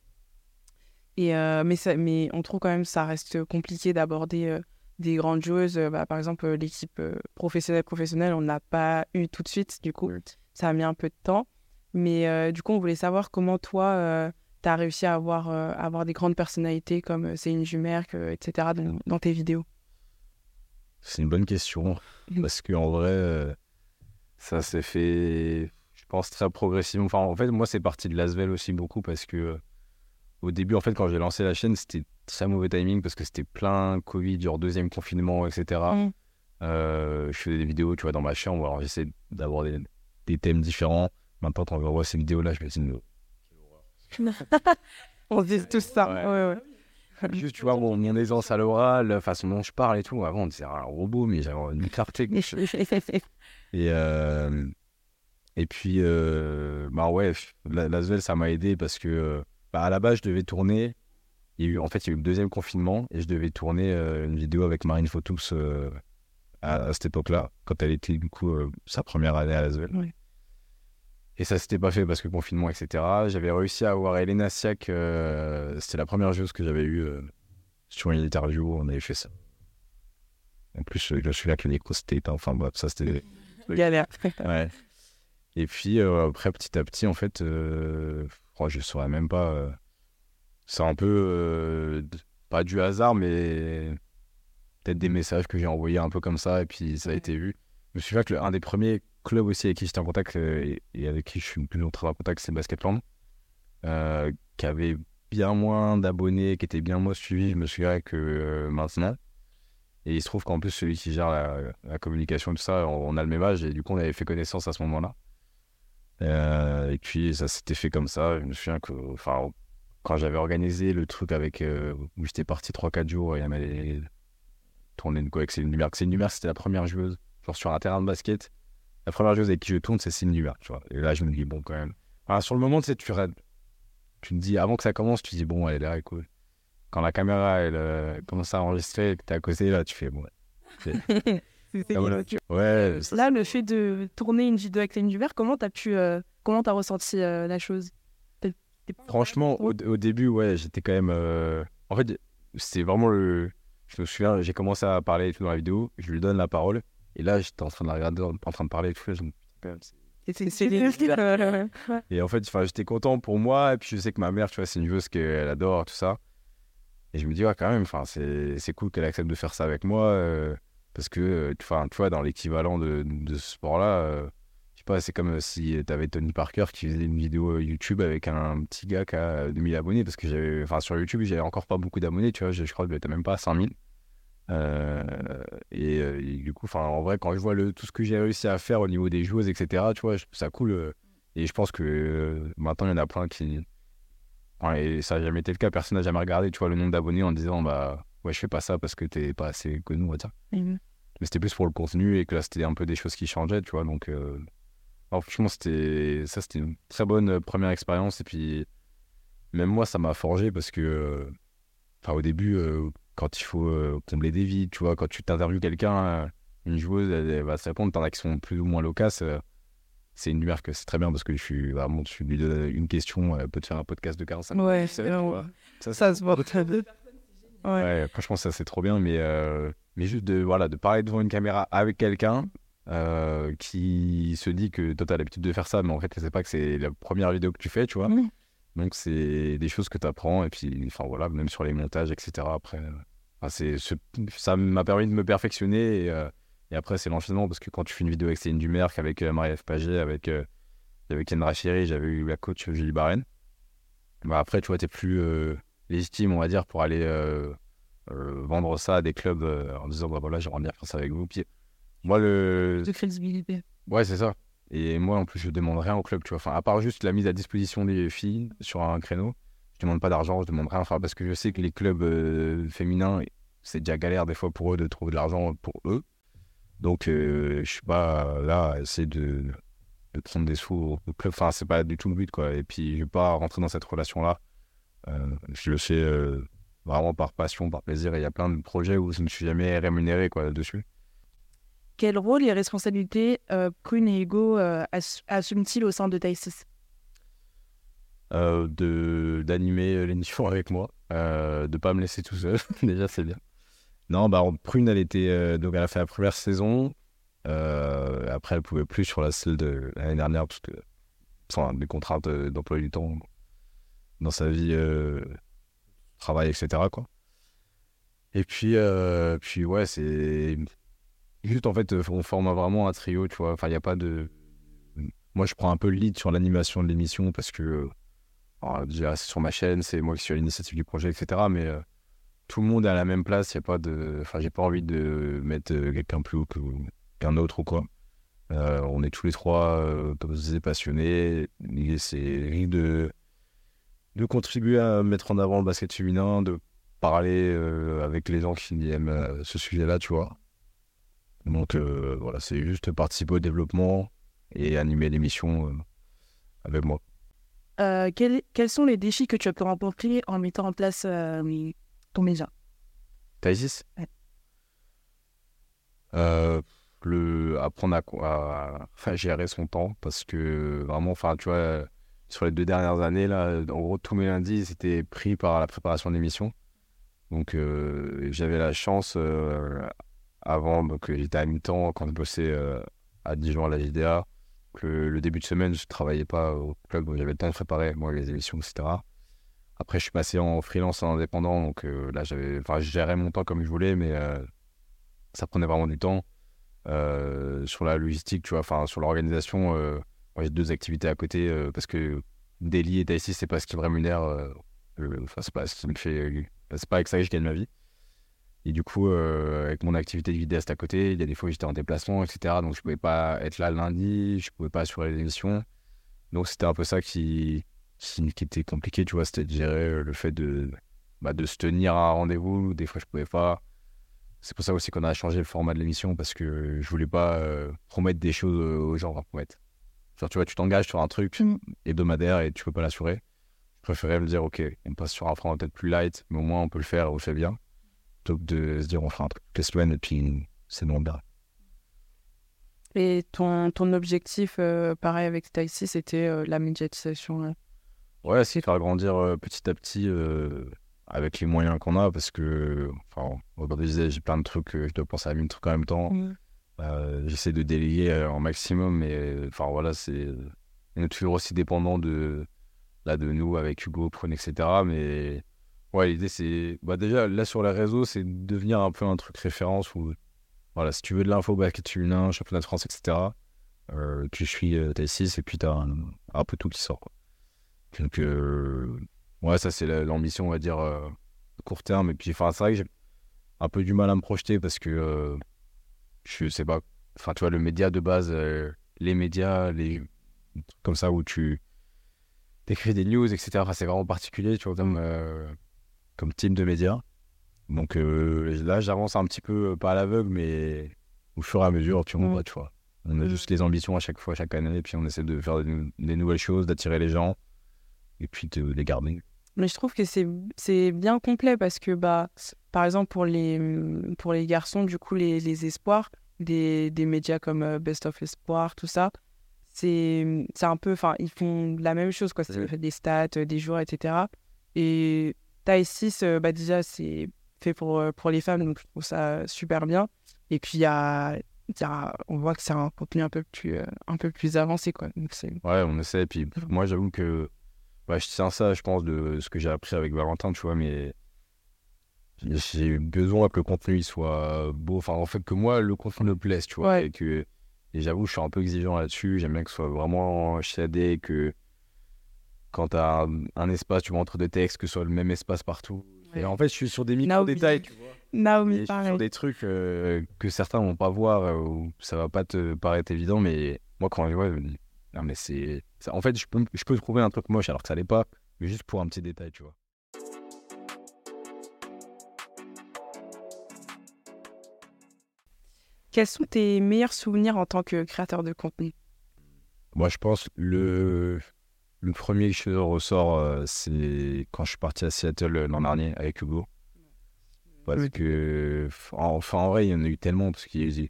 Et, euh, mais, ça- mais on trouve quand même ça reste compliqué d'aborder euh, des grandes joueuses. Euh, bah, par exemple, l'équipe euh, professionnelle professionnelle, on n'a pas eu tout de suite. Du coup, ça a mis un peu de temps. Mais du coup, on voulait savoir comment toi, tu as réussi à avoir, à avoir des grandes personnalités comme Céline Jumerck, etc. dans, dans tes vidéos. C'est une bonne question. Parce qu'en vrai, ça s'est fait, je pense, très progressivement. Enfin, en fait, moi, c'est parti de Lasvel aussi beaucoup parce que au début, en fait, quand j'ai lancé la chaîne, c'était très mauvais timing parce que c'était plein Covid, genre deuxième confinement, etc. Mm. Euh, je faisais des vidéos, tu vois, dans ma chambre. Alors, j'essaie d'avoir des, des thèmes différents. Maintenant, quand on voit ces vidéos-là, je me dis, non. On dit tout ça. Ouais. Ouais, ouais. Juste, tu vois, mon, mon aisance à l'oral, la façon dont je parle et tout. Avant, on disait un robot, mais j'avais une clarté. Et, euh, et puis, euh, bah ouais, la, Lasvel, ça m'a aidé parce que, euh, bah, à la base, je devais tourner. Il y a eu, en fait, il y a eu le deuxième confinement et je devais tourner euh, une vidéo avec Marine Photous euh, à, à cette époque-là, quand elle était, du coup, euh, sa première année à Lasvel. Ouais. Et ça s'était pas fait parce que confinement, etc. J'avais réussi à avoir Elena Siak. C'était la première joueuse que j'avais eue sur une interview. On avait fait ça. En plus, je suis là que les c'était Enfin, bref, ça c'était. Galère. Ouais. Et puis après, petit à petit, en fait, oh, je saurais même pas. euh, c'est un peu euh, pas du hasard, mais peut-être des messages que j'ai envoyés un peu comme ça, et puis ça a été vu. Je me souviens que le- un des premiers clubs aussi avec qui j'étais en contact euh, et, et avec qui je suis toujours très en contact, c'est Basketland, euh, qui avait bien moins d'abonnés, qui était bien moins suivi, je me souviens, que euh, maintenant. Et il se trouve qu'en plus, celui qui gère la, la communication, tout ça, on, on a le même âge et du coup, on avait fait connaissance à ce moment-là. Euh, et puis, ça s'était fait comme ça. Je me souviens que, enfin, quand j'avais organisé le truc avec, euh, où j'étais parti 3-4 jours et elle m'allait tourner une avec Céline Dumer. Céline Dumer, c'était la première joueuse, genre sur un terrain de basket. La première joueuse avec qui je tourne, c'est Céline vois. Et là, je me dis, bon, quand même. Sur le moment, tu sais, tu, te dis, avant que ça commence, tu dis, bon, elle est là, écoute. Quand la caméra, elle euh, commence à enregistrer et que t'es à côté, là, tu fais, bon. C'est- Ah, voilà. Ouais, ça, Là, le fait de tourner une vidéo avec Céline Duvert, comment t'as pu, euh, comment t'as ressenti euh, la chose? Franchement, au, au début, ouais, j'étais quand même. euh, En fait, c'était vraiment le. Je me souviens, j'ai commencé à parler et tout dans la vidéo, je lui donne la parole, et là, j'étais en train de la regarder, en train de parler et tout. je me c'est- C'est. Et en fait, enfin, j'étais content pour moi, et puis je sais que ma mère, tu vois, c'est une joueuse qu'elle adore, tout ça. Et je me dis, ouais, quand même, enfin, c'est c'est cool qu'elle accepte de faire ça avec moi, euh, parce que, euh, tu vois, dans l'équivalent de, ce sport-là, euh, je sais pas, c'est comme si tu avais Tony Parker qui faisait une vidéo YouTube avec un petit gars qui a 2000 abonnés, parce que j'avais, enfin, sur YouTube, j'avais encore pas beaucoup d'abonnés, tu vois, je, crois que t'as même pas 5000. Euh, et, euh, et du coup, en vrai, quand je vois tout ce que j'ai réussi à faire au niveau des joueuses, etc., tu vois, je ça cool. euh, et je pense que euh, maintenant, il y en a plein qui. Et ça n'a jamais été le cas. Personne n'a jamais regardé, le nombre d'abonnés en disant, bah, ouais, je fais pas ça parce que t'es pas assez connu, on va dire. Mais c'était plus pour le contenu et que là, c'était un peu des choses qui changeaient, tu vois. Donc, euh, alors, franchement, c'était ça, c'était une très bonne euh, première expérience. Et puis, même moi, ça m'a forgé parce que, euh, enfin, au début, quand il faut combler des vides, tu vois, quand tu t'interviews quelqu'un, une joueuse, elle, elle va se répondre. T'en as qui sont plus ou moins loquaces. c'est une lumière que c'est très bien parce que je suis vraiment, tu lui donnes une question, elle peut te faire un podcast de 45 minutes. Ouais, Ça se voit. Ouais. Ouais, franchement, ça c'est trop bien, mais, euh, mais juste de, voilà, de parler devant une caméra avec quelqu'un euh, qui se dit que toi t'as l'habitude de faire ça, mais en fait, elle sait pas que c'est la première vidéo que tu fais, tu vois. Donc, c'est des choses que tu apprends, et puis, enfin voilà, même sur les montages, etc. Après, euh, enfin, c'est, ce- ça m'a permis de me perfectionner, et, euh, et après, c'est l'enchaînement, parce que quand tu fais une vidéo avec Céline Dumerc, avec Marie-Ève Paget, avec, avec Ken Rachiri, j'avais eu la coach Julie Barren. Bah, après, tu vois, t'es plus légitime, on va dire, pour aller euh, euh, vendre ça à des clubs euh, en disant, bah voilà, j'aimerais bien faire ça avec vous. Puis, moi, le. De crédibilité. Ouais, c'est ça. Et moi, en plus, je demande rien au club, tu vois. Enfin, à part juste la mise à disposition des filles sur un créneau, je demande pas d'argent, je demande rien. Enfin, parce que je sais que les clubs euh, féminins, c'est déjà galère des fois pour eux de trouver de l'argent pour eux. Donc, euh, je suis pas là à essayer de, de prendre des sous au club. Enfin, c'est pas du tout le but, quoi. Et puis, je vais pas rentrer dans cette relation-là. Euh, je le fais euh, vraiment par passion, par plaisir. Et il y a plein de projets où je ne suis jamais rémunéré, quoi, dessus. Quel rôle et responsabilité euh, Prune et Hugo euh, ass- assument-ils au sein de Taïsis euh, de d'animer l'émission avec moi, euh, de pas me laisser tout seul. Déjà, c'est bien. Non, bah Prune, elle était euh, donc elle a fait la première saison. Euh, après, elle pouvait plus sur la celle de l'année dernière parce que sans des contraintes euh, d'emploi du temps dans sa vie, euh, travail, etc. Quoi. Et puis, euh, puis ouais, c'est Juste, en fait, on forme vraiment un trio, tu vois. Enfin, il n'y a pas de. Moi, je prends un peu le lead sur l'animation de l'émission parce que. déjà, c'est sur ma chaîne, c'est moi qui suis à l'initiative du projet, etc. Mais euh, tout le monde est à la même place. Il a pas de. Enfin, j'ai pas envie de mettre quelqu'un plus haut qu'un autre ou quoi. On est tous les trois, comme je disais, passionnés. C'est de, de contribuer à mettre en avant le basket féminin, de parler euh, avec les gens qui aiment euh, ce sujet-là, tu vois. Donc euh, voilà, c'est juste participer au développement et animer l'émission avec moi. Quels, sont les défis que tu as pu rencontrer en mettant en place ton média? Thaïs Ouais. Euh, le apprendre à, à- à gérer son temps parce que vraiment enfin tu vois sur les deux dernières années là en gros tous mes lundis c'était pris par la préparation de l'émission donc euh, j'avais la chance euh, avant donc j'étais à mi-temps quand je bossais euh, à Dijon à la JDA que le, début de semaine je travaillais pas au club j'avais le temps de préparer moi les émissions etc après je suis passé en freelance en indépendant donc euh, là j'avais enfin je gérais mon temps comme je voulais mais ça prenait vraiment du temps sur la logistique, tu vois, enfin sur l'organisation. Euh, j'ai deux activités à côté euh, parce que Daily et Taïsi, c'est pas ce qui me rémunère. euh, Enfin, c'est pas ce qui me fait. C'est pas avec ça que je gagne ma vie. Et du coup, euh, avec mon activité de vidéaste à côté, il y a des fois où j'étais en déplacement, etc. Donc je pouvais pas être là le lundi, je pouvais pas assurer les émissions. Donc c'était un peu ça qui, qui, était compliqué, tu vois, c'était de gérer euh, le fait de, bah, de se tenir à un rendez-vous. Des fois, je pouvais pas. C'est pour ça aussi qu'on a changé le format de l'émission parce que je voulais pas euh, promettre des choses euh, aux gens à promettre. Tu vois, tu t'engages sur un truc Mm. hebdomadaire et tu peux pas l'assurer. Je préférais me dire, ok, on passe sur un format peut-être plus light, mais au moins on peut le faire et on le fait bien. Plutôt que de se dire, on fera un truc toutes les semaines et puis c'est non bien. Et ton, ton objectif, euh, pareil avec Taxi, c'était euh, la médiatisation. euh. Ouais, c'est faire grandir euh, petit à petit avec les moyens qu'on a parce que, enfin, disais, j'ai plein de trucs, je dois penser à mille trucs en même temps. Euh, J'essaie de déléguer euh, en maximum, mais euh, enfin voilà, c'est on est toujours aussi dépendant de là de nous avec Hugo, Prune, etc. Mais ouais, l'idée c'est bah déjà là sur les réseaux, c'est de devenir un peu un truc référence où voilà, si tu veux de l'info basket féminin, championnat de France, etc. euh, tu suis euh, T6 et puis t'as un, un peu tout qui sort. Donc euh, ouais, ça c'est la- l'ambition, on va dire euh, court terme. Et puis enfin c'est vrai que j'ai un peu du mal à me projeter parce que euh, je sais pas. Enfin, tu vois, le média de base, euh, les médias, les trucs comme ça où tu écris des news, etc. Enfin, c'est vraiment particulier, tu vois, comme, euh, comme type de média. Donc euh, là, j'avance un petit peu, euh, pas à l'aveugle, mais au fur et à mesure, tu vois, Mm. tu vois. On a Mm. juste les ambitions à chaque fois, chaque année, et puis on essaie de faire des, des nouvelles choses, d'attirer les gens, et puis de les garder. Mais je trouve que c'est c'est bien complet parce que, bah, par exemple, pour les, pour les garçons, du coup, les, les espoirs, des, des médias comme euh, Best of Espoir, tout ça, c'est c'est un peu. Enfin, ils font la même chose, quoi. Mhm. des stats, euh, des jours, etc. Et Taille 6, euh, bah, déjà, c'est fait pour, pour les femmes, donc je trouve ça super bien. Et puis, il y a, il y a- on voit que c'est un contenu un peu plus, un peu plus avancé, quoi. Donc. Ouais, on essaie. Puis moi, j'avoue que ouais, je tiens ça, je pense, de ce que j'ai appris avec Valentin, tu vois, mais j'ai- besoin que le contenu soit beau. Enfin, en fait, que moi, le contenu me plaise, tu vois. Ouais. Et, que, et j'avoue, je suis un peu exigeant là-dessus. J'aime bien que ce soit vraiment shadé, que quand tu as un, un espace, tu vois, entre deux textes, que ce soit le même espace partout. Et en fait, je suis sur des micro-détails, tu vois. Naomi, je suis sur des trucs euh, que certains vont pas voir euh, ou ça va pas te paraître évident, mais moi quand je vois, je me dis, non mais c'est. En fait, je peux, je peux trouver un truc moche alors que ça l'est pas, mais juste pour un petit détail, tu vois. Quels sont tes meilleurs souvenirs en tant que créateur de contenu? Moi, je pense le, le premier que je ressors, euh, c'est quand je suis parti à Seattle euh, l'an dernier avec Hugo. Parce que, enfin, en vrai, il y en a eu tellement, parce qu'il y a eu-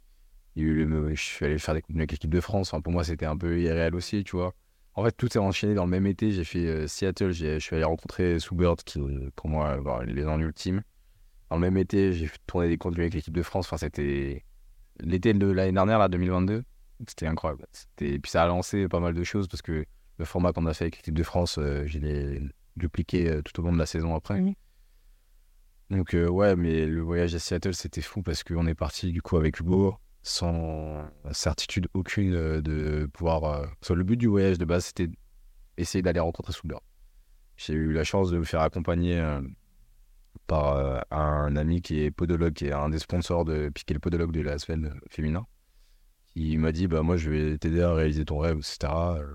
il y a eu le- je suis allé faire des contenus avec l'équipe de France. Pour moi, c'était un peu irréel aussi, tu vois. En fait, tout s'est enchaîné dans le même été. J'ai fait euh, Seattle, je suis allé rencontrer Soubird, qui, pour moi, bah, les gens ultimes. Dans le même été, j'ai tourné des contenus avec l'équipe de France. Enfin, c'était l'été de l'année dernière, là, 2022. C'était incroyable. C'était... Puis ça a lancé pas mal de choses parce que le format qu'on a fait avec l'équipe de France, euh, je l'ai dupliqué euh, tout au long de la saison après. Donc, euh, ouais, mais le voyage à Seattle, c'était fou parce qu'on est parti du coup avec Hugo. sans certitude aucune de pouvoir. euh, le but du voyage de base, c'était essayer d'aller rencontrer Soubert. J'ai eu la chance de me faire accompagner par euh, un ami qui est podologue, qui est un des sponsors de Piquet le podologue de la semaine féminin. Il m'a dit bah, Moi, je vais t'aider à réaliser ton rêve, etc. Euh,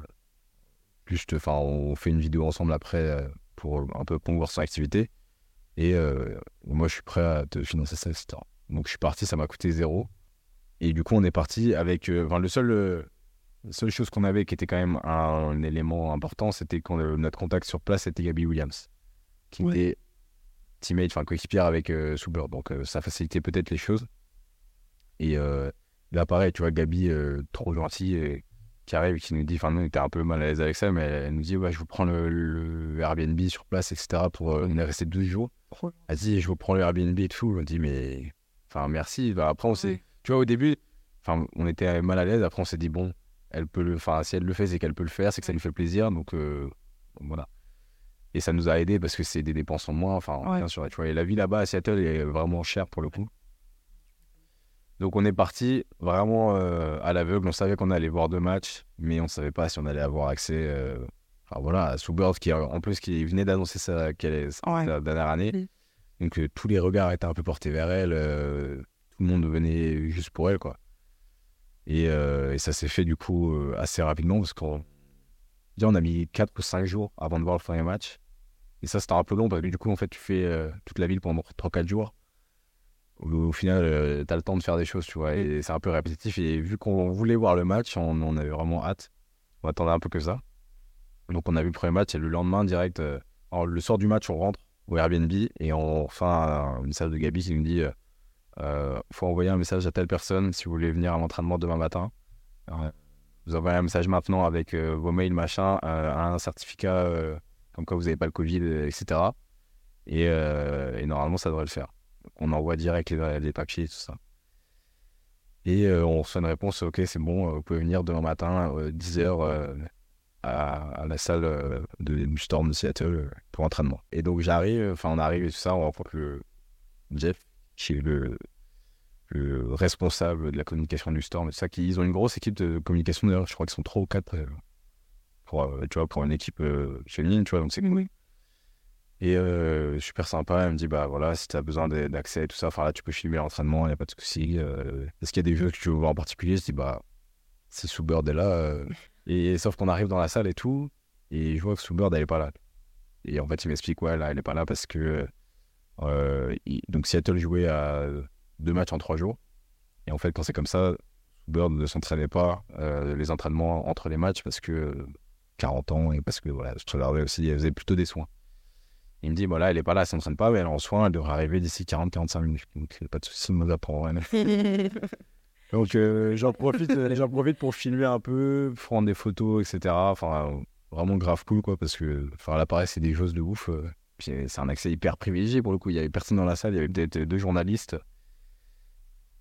Plus je te. Enfin, on fait une vidéo ensemble après euh, pour un peu promouvoir son activité. Et euh, moi, je suis prêt à te financer ça, etc. Donc, je suis parti, ça m'a coûté zéro. Et du coup, on est parti avec. euh, Enfin, le seul. euh, la seule chose qu'on avait qui était quand même un, élément important, c'était euh, notre contact sur place, c'était Gabi Williams, qui Ouais. était teammate, enfin coéquipière avec euh, Soubert. Donc, euh, ça facilitait peut-être les choses. Et euh, là, pareil, tu vois, Gabi, euh, trop gentille, et qui arrive qui nous dit, enfin, nous, on était un peu mal à l'aise avec ça, mais elle nous dit, ouais, je vous prends le, le Airbnb sur place, etc. Pour, euh, on est resté 12 jours. Elle dit, je vous prends le Airbnb et tout. On dit, mais, enfin, merci. Bah, après, on s'est, tu vois, au début, enfin, on était mal à l'aise. Après, on s'est dit, bon, elle peut le, enfin, si elle le fait, c'est qu'elle peut le faire, c'est que ça lui fait plaisir. Donc, voilà. Et ça nous a aidé parce que c'est des dépenses en moins. Enfin, Ouais. bien sûr, tu vois, et la vie là-bas à Seattle est vraiment chère pour le coup. Donc, on est parti vraiment euh, à l'aveugle. On savait qu'on allait voir deux matchs, mais on savait pas si on allait avoir accès. euh, Enfin, voilà, à qui en plus qui venait d'annoncer sa, qu'elle est, sa Ouais. dernière année. Donc euh, tous les regards étaient un peu portés vers elle. euh, tout le monde venait juste pour elle, quoi. Et, et ça s'est fait du coup assez rapidement parce qu'on on a mis 4 ou 5 jours avant de voir le premier match. Et ça, c'était un peu long parce que du coup, en fait, tu fais euh, toute la ville pendant 3-4 jours. Au, final, tu as le temps de faire des choses, tu vois. Et c'est un peu répétitif. Et vu qu'on voulait voir le match, on, avait vraiment hâte. On attendait un peu que ça. Donc, on a vu le premier match et le lendemain, direct, euh, le soir du match, on rentre au Airbnb et on reçoit un, message de Gabi qui nous dit euh, euh, faut envoyer un message à telle personne si vous voulez venir à l'entraînement demain matin. Vous envoyez un message maintenant avec euh, vos mails, machin, euh, un certificat euh, comme quoi vous n'avez pas le Covid, euh, etc. Et, euh, et normalement, ça devrait le faire. On envoie direct les, papiers, tout ça. Et euh, on reçoit une réponse ok, c'est bon, euh, vous pouvez venir demain matin, 10h, à, la salle euh, de, Storm de Seattle euh, pour entraînement. Et donc j'arrive, enfin on arrive et tout ça, on rencontre le Jeff, qui est le, le responsable de la communication du et tout ça. Qui, ils ont une grosse équipe de communication d'ailleurs, je crois qu'ils sont trois ou quatre euh, pour, euh, tu vois, pour une équipe euh, féminine, tu vois, donc c'est. Oui. Et euh, super sympa, elle me dit bah voilà, si tu as besoin d'accès et tout ça, enfin là tu peux filmer l'entraînement, il n'y a pas de souci. Est-ce qu'il y a des jeux que tu veux voir en particulier? Je dis bah c'est Soubird est là. Et sauf qu'on arrive dans la salle et tout, et je vois que Soubird elle est pas là. Et en fait il m'explique ouais là elle est pas là parce que donc Seattle jouait à deux matchs en trois jours. Et en fait quand c'est comme ça, Soubird ne s'entraînait pas euh, les entraînements entre les matchs parce que euh, 40 ans et parce que voilà, je regardais aussi, elle faisait plutôt des soins. Il me dit, voilà, elle est pas là, elle s'entraîne pas, mais elle est en soins, elle devrait arriver d'ici 40-45 minutes. Donc, euh, pas de soucis, me apprend rien. Donc, euh, j'en profite, euh, j'en profite pour filmer un peu, prendre des photos, etc. Enfin, euh, vraiment grave cool, quoi, parce que, enfin, là, pareil, c'est des choses de ouf. euh, Puis, euh, c'est un accès hyper privilégié pour le coup. Il y avait personne dans la salle, il y avait peut-être deux journalistes.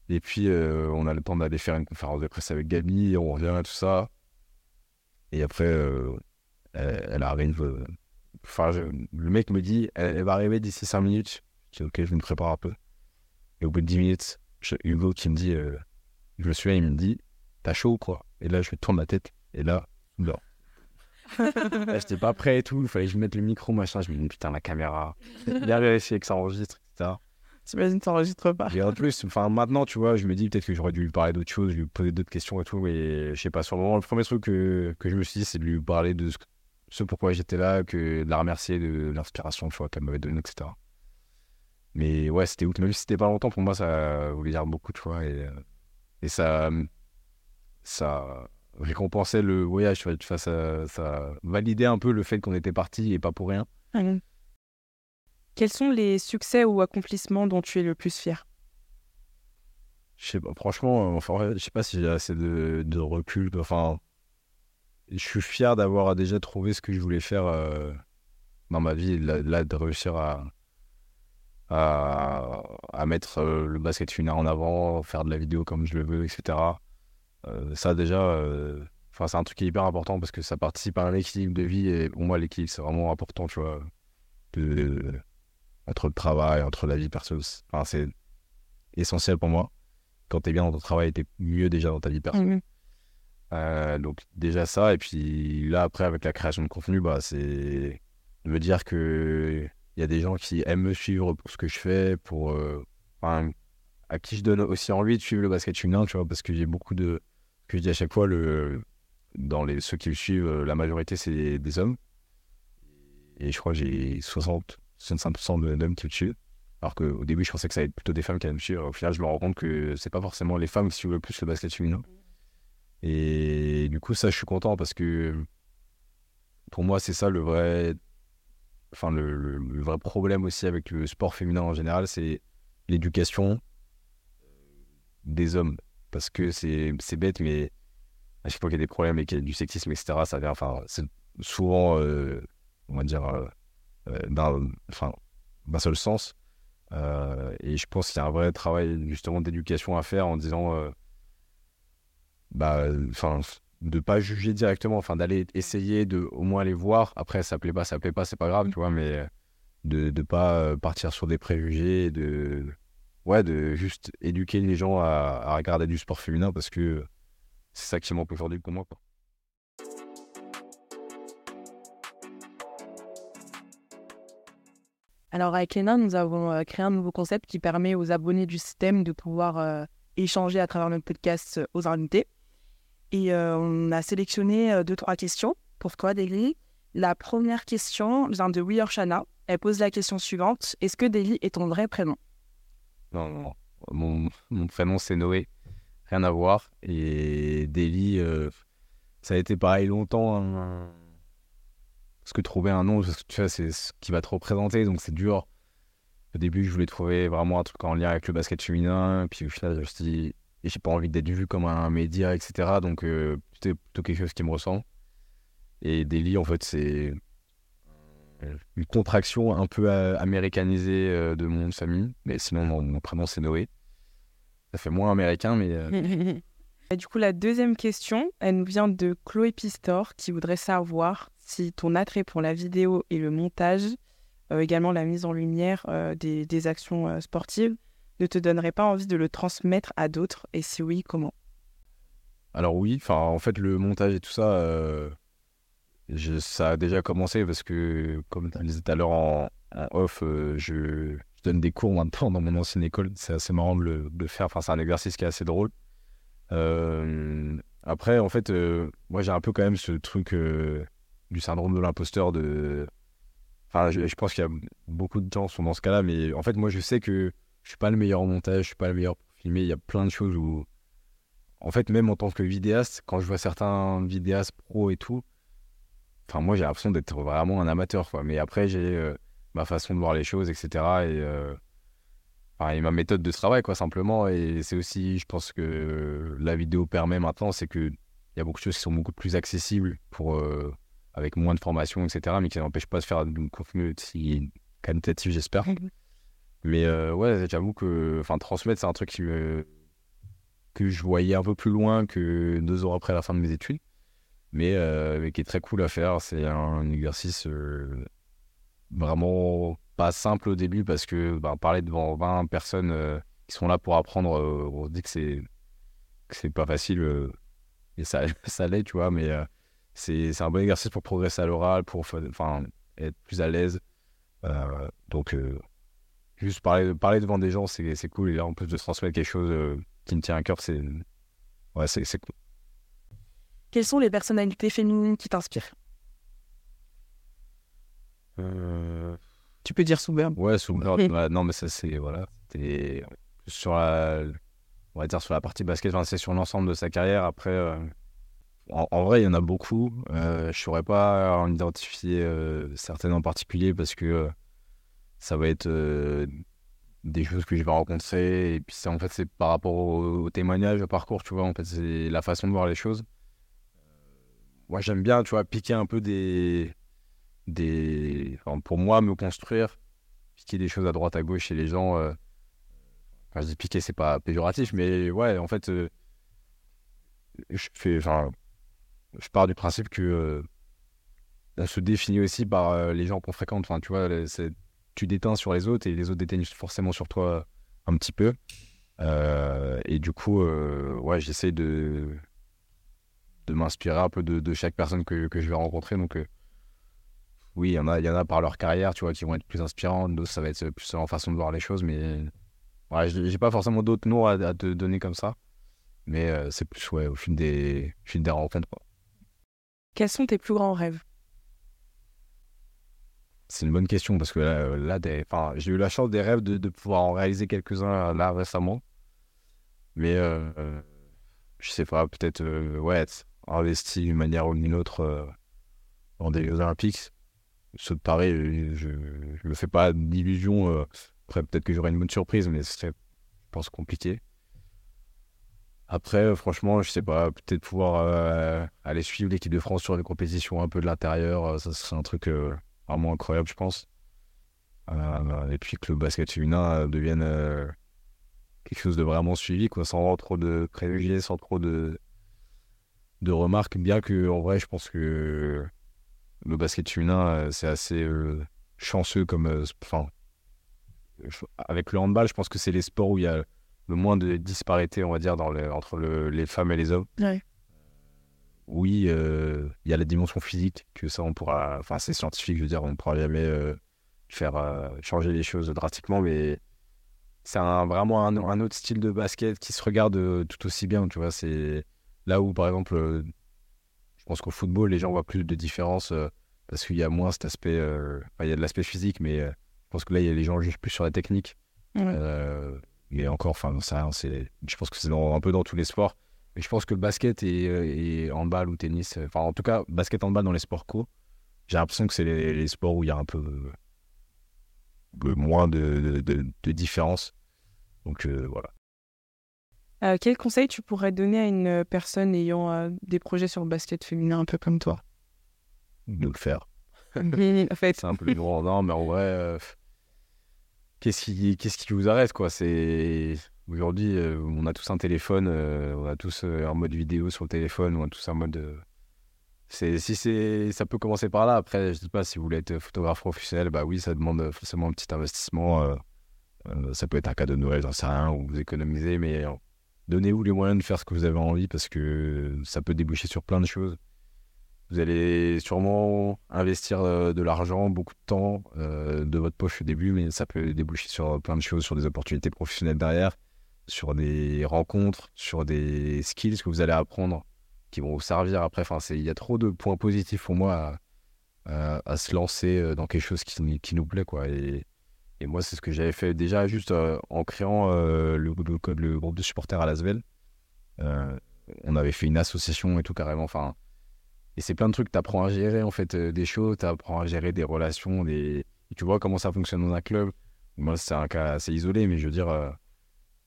Et puis, euh, on a le temps d'aller faire une conférence de presse avec Gabi, on revient, tout ça. Et après, euh, elle, elle arrive. euh, Enfin, je- le mec me dit, elle, elle va arriver d'ici 5 minutes. Je dis, ok, je me prépare un peu. Et au bout de 10 minutes, je- Hugo qui me dit, euh, je me souviens, il me dit, t'as chaud ou quoi? Et là, je me tourne la tête. Et là, non. Là, J'étais pas prêt et tout. Il fallait que je mette le micro, machin. Je me dis, putain, la caméra. Bien vérifier que ça enregistre, etc. T'imagines, t'enregistres pas. Et en plus, enfin, maintenant, tu vois, je me dis peut-être que j'aurais dû lui parler d'autres choses, lui poser d'autres questions et tout. Et je sais pas, sur le moment, le premier truc que, que je me suis dit, c'est de lui parler de ce, ce pourquoi j'étais là, que de la remercier de l'inspiration, qu'elle m'avait donnée, etc. Mais ouais, c'était ouf. Même si c'était pas longtemps, pour moi, ça voulait dire beaucoup, tu vois. Et, euh, et ça, ça récompensait le voyage, tu vois. Ça, ça validait un peu le fait qu'on était parti et pas pour rien. Quels sont les succès ou accomplissements dont tu es le plus fier? Pas, franchement, euh, enfin, je sais pas si j'ai assez de, recul. Enfin, je suis fier d'avoir déjà trouvé ce que je voulais faire euh, dans ma vie, là, de réussir à, à, mettre euh, le basket féminin en avant, faire de la vidéo comme je le veux, etc. Ça, déjà, c'est un truc qui est hyper important parce que ça participe à un équilibre de vie et pour moi, l'équilibre, c'est vraiment important, tu vois, entre le travail, entre la vie perso. Enfin, c'est essentiel pour moi. quand t'es bien dans ton travail, t'es mieux déjà dans ta vie personnelle. Mhm. Euh, donc déjà ça, et puis là après avec la création de contenu, bah, c'est de me dire que il y a des gens qui aiment me suivre pour ce que je fais, pour euh, enfin, à qui je donne aussi envie de suivre le basket féminin, tu vois, parce que j'ai beaucoup de que je dis à chaque fois le dans les ceux qui me suivent, la majorité c'est des hommes, et je crois que j'ai 60 65% de- d'hommes qui me suivent. Alors qu'au début, je pensais que ça allait être plutôt des femmes qui allaient me suivre. Au final, je me rends compte que c'est pas forcément les femmes qui suivent le plus le basket féminin. Et du coup, ça, je suis content parce que pour moi, c'est ça le vrai. Enfin, le, vrai problème aussi avec le sport féminin en général, c'est l'éducation des hommes. Parce que c'est c'est bête, mais à chaque fois qu'il y a des problèmes et qu'il y a du sexisme, etc., ça vient. Enfin, c'est souvent, euh, on va dire, euh, euh, d'un enfin, d'un seul sens. Euh, et je pense qu'il y a un vrai travail justement d'éducation à faire en disant, euh, bah, enfin, de pas juger directement, enfin, d'aller essayer de au moins aller voir. Après, ça plaît pas, ça plaît pas, c'est pas grave, tu vois, mais de de pas partir sur des préjugés, de ouais, de juste éduquer les gens à, à regarder du sport féminin parce que c'est ça qui manque aujourd'hui pour moi, quoi. Alors avec Léna, nous avons euh, créé un nouveau concept qui permet aux abonnés du système de pouvoir euh, échanger à travers notre podcast euh, aux invités. Et on a sélectionné deux, trois questions pour toi, Deli. La première question vient de We Shana. Elle pose la question suivante. Est-ce que Deli est ton vrai prénom? Non, non. Mon, prénom, c'est Noé. Rien à voir. Et Deli, ça a été pareil longtemps. hein. Parce que trouver un nom, parce que tu vois, c'est ce qui va te représenter, donc c'est dur. Au début, je voulais trouver vraiment un truc en lien avec le basket féminin. Puis au final, je me suis dit, j'ai pas envie d'être vu comme un média, etc. Donc euh, plutôt quelque chose qui me ressemble. Et Deli, en fait, c'est euh, une contraction un peu euh, américanisée euh, de mon famille. Mais sinon, mon, prénom, c'est Noé. Ça fait moins américain, mais du coup, la deuxième question, elle nous vient de Chloé Pistor qui voudrait savoir si ton attrait pour la vidéo et le montage, euh, également la mise en lumière euh, des, actions euh, sportives, ne te donnerait pas envie de le transmettre à d'autres? Et si oui, comment? Alors oui, en fait le montage et tout ça, je- ça a déjà commencé parce que comme tu disais tout à l'heure en, en off, je, donne des cours maintenant dans mon ancienne école. C'est assez marrant de le, de faire. Enfin c'est un exercice qui est assez drôle. Après en fait, moi j'ai un peu quand même ce truc du syndrome de l'imposteur de. Enfin je, je pense qu'il y a beaucoup de gens qui sont dans ce cas-là, mais en fait moi je sais que je suis pas le meilleur en montage, je suis pas le meilleur pour filmer. Il y a plein de choses où en fait, même en tant que vidéaste, quand je vois certains vidéastes pro et tout, enfin, moi, j'ai l'impression d'être vraiment un amateur, quoi. Mais après, j'ai euh, ma façon de voir les choses, etc. Et, euh, enfin, et ma méthode de travail, quoi, simplement. Et c'est aussi, je pense que la vidéo permet maintenant, c'est que il y a beaucoup de choses qui sont beaucoup plus accessibles pour, euh, avec moins de formation, etc. Mais qui n'empêchent pas de faire contenu aussi qualitatif, j'espère. Mais euh, ouais, j'avoue que enfin, transmettre, c'est un truc qui me- que je voyais un peu plus loin que deux ans après la fin de mes études, mais, euh, mais qui est très cool à faire. C'est un exercice euh, vraiment pas simple au début parce que ben, parler devant 20 personnes euh, qui sont là pour apprendre, on dit que c'est c'est pas facile et ça, ça l'est, tu vois, mais c'est c'est un bon exercice pour progresser à l'oral, pour enfin, être plus à l'aise. Euh, donc, euh, juste parler, parler devant des gens, c'est c'est cool. Et là, en plus de transmettre quelque chose euh, qui me tient à cœur, c'est ouais, c'est c'est cool. Quelles sont les personnalités féminines qui t'inspirent? Euh, Tu peux dire Soubert. Ouais, non, ouais, non, mais ça, c'est. Voilà. C'était sur la. On va dire sur la partie basket, enfin, c'est sur l'ensemble de sa carrière. Après, euh, en, vrai, il y en a beaucoup. Euh, je saurais pas en identifier euh, certaines en particulier parce que euh, ça va être euh, des choses que je vais rencontrer. Et puis, c'est en fait, c'est par rapport au, témoignage, au parcours, tu vois. En fait, c'est la façon de voir les choses. Moi, j'aime bien, tu vois, piquer un peu des. des pour moi, me construire piquer des choses à droite à gauche chez les gens. Quand je dis piquer, c'est pas péjoratif, mais ouais, en fait, je fais, enfin, je pars du principe que euh, on se définit aussi par euh, les gens qu'on fréquente. Enfin, tu vois, tu déteins sur les autres et les autres déteignent forcément sur toi un petit peu. Euh, et du coup, euh, ouais, j'essaie de, de m'inspirer un peu de, chaque personne que, que je vais rencontrer. Donc, euh, oui, il y, en a, y en a par leur carrière, tu vois, qui vont être plus inspirantes. D'autres, ça va être plus en façon de voir les choses. Mais ouais, j'ai pas forcément d'autres noms à, à te donner comme ça. Mais euh, c'est plus ouais, au fil des, des rencontres. quoi. Quels sont tes plus grands rêves? C'est une bonne question parce que là, euh, j'ai eu la chance des rêves de, pouvoir en réaliser quelques-uns euh, là récemment. Mais euh, je sais pas, peut-être ouais, investi d'une manière ou d'une autre dans des Jeux Olympiques. Paris, euh, je ne me fais pas d'illusions. euh. après, peut-être que j'aurai une bonne surprise, mais ce serait, je pense, compliqué. Après, franchement, je sais pas, peut-être pouvoir euh, aller suivre l'équipe de France sur les compétitions un peu de l'intérieur, euh, ça serait un truc euh, vraiment incroyable, je pense. Et puis que le basket féminin devienne quelque chose de vraiment suivi, quoi, sans trop de préjugés, sans trop de, de remarques. Bien que, en vrai, je pense que le basket féminin, c'est assez chanceux comme. Enfin, avec le handball, je pense que c'est les sports où il y a le moins de disparité, on va dire, dans le- entre le- les femmes et les hommes. Ouais. Oui, euh, il y a la dimension physique, que ça, on pourra. Enfin, c'est scientifique, je veux dire, on ne pourra jamais euh, faire euh, changer les choses drastiquement, mais c'est un- vraiment un, un autre style de basket qui se regarde tout aussi bien, tu vois. C'est là où, par exemple, je pense qu'au football, les gens voient plus de différence parce qu'il y a moins cet aspect. enfin, il y a de l'aspect physique, mais je pense que là, il y a les gens jugent plus sur la technique. Ouais. Euh, et encore, enfin, c'est, je pense que c'est un peu dans tous les sports. Mais je pense que le basket et, euh, et handball ou tennis, euh, enfin, en tout cas, basket, handball dans les sports co, j'ai l'impression que c'est les, les sports où il y a un peu euh, moins de, de, différence. Donc euh, voilà. Euh, Quel conseil tu pourrais donner à une personne ayant euh, des projets sur le basket féminin un peu comme toi? De le faire. En fait, C'est un peu lourd. Non, mais en vrai, euh, qu'est-ce qui, qu'est-ce qui vous arrête, quoi? C'est aujourd'hui, euh, on a tous un téléphone, euh, on a tous euh, un mode vidéo sur le téléphone, on a tous un mode. c'est, si c'est, ça peut commencer par là. Après, je dis pas si vous voulez être photographe professionnel, bah oui, ça demande forcément un petit investissement. ça peut être un cadeau de Noël, j'en sais rien, ou vous économisez, mais donnez-vous les moyens de faire ce que vous avez envie parce que ça peut déboucher sur plein de choses. Vous allez sûrement investir euh, de l'argent, beaucoup de temps euh, de votre poche au début, mais ça peut déboucher sur plein de choses, sur des opportunités professionnelles derrière, sur des rencontres, sur des skills que vous allez apprendre qui vont vous servir après. Enfin, il y a trop de points positifs pour moi à, se lancer euh, dans quelque chose qui, nous plaît. Et, moi, c'est ce que j'avais fait déjà juste euh, en créant euh, le, groupe de supporters à Lasvel. Euh, on avait fait une association et tout carrément. Enfin, et c'est plein de trucs, tu apprends à gérer en fait euh, des choses, tu apprends à gérer des relations, des... et tu vois comment ça fonctionne dans un club. Moi, c'est un cas assez isolé, mais je veux dire, euh,